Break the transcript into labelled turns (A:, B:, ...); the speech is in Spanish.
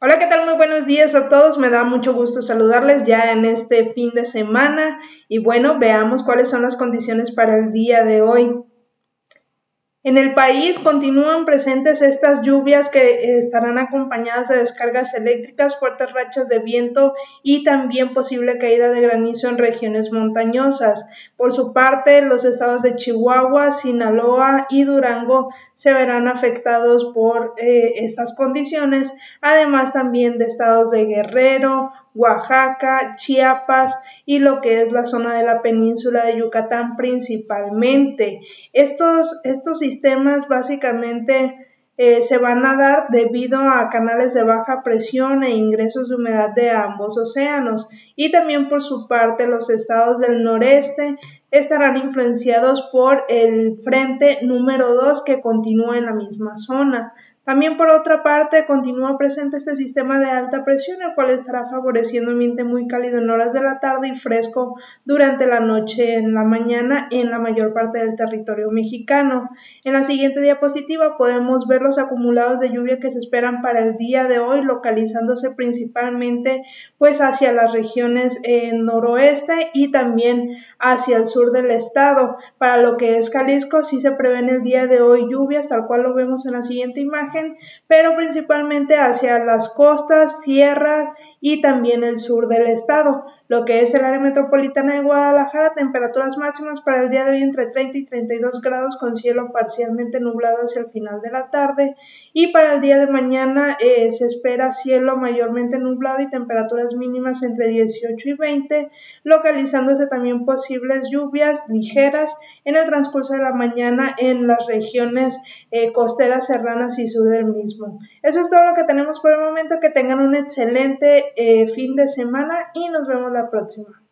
A: Hola, ¿qué tal? Muy buenos días a todos. Me da mucho gusto saludarles ya en este fin de semana y bueno, veamos cuáles son las condiciones para el día de hoy. En el país continúan presentes estas lluvias que eh, estarán acompañadas de descargas eléctricas, fuertes rachas de viento y también posible caída de granizo en regiones montañosas. Por su parte, los estados de Chihuahua, Sinaloa y Durango se verán afectados por eh, estas condiciones, además también de estados de Guerrero, Oaxaca, Chiapas y lo que es la zona de la península de Yucatán principalmente. Estos, estos sistemas básicamente eh, se van a dar debido a canales de baja presión e ingresos de humedad de ambos océanos y también por su parte los estados del noreste estarán influenciados por el frente número 2 que continúa en la misma zona. También por otra parte continúa presente este sistema de alta presión, el cual estará favoreciendo ambiente muy cálido en horas de la tarde y fresco durante la noche en la mañana en la mayor parte del territorio mexicano. En la siguiente diapositiva podemos ver los acumulados de lluvia que se esperan para el día de hoy, localizándose principalmente pues hacia las regiones noroeste y también hacia el sur del estado. Para lo que es Jalisco sí se prevén el día de hoy lluvias, tal cual lo vemos en la siguiente imagen pero principalmente hacia las costas, sierras y también el sur del estado lo que es el área metropolitana de Guadalajara, temperaturas máximas para el día de hoy entre 30 y 32 grados con cielo parcialmente nublado hacia el final de la tarde y para el día de mañana eh, se espera cielo mayormente nublado y temperaturas mínimas entre 18 y 20, localizándose también posibles lluvias ligeras en el transcurso de la mañana en las regiones eh, costeras, serranas y sur del mismo. Eso es todo lo que tenemos por el momento, que tengan un excelente eh, fin de semana y nos vemos la próxima.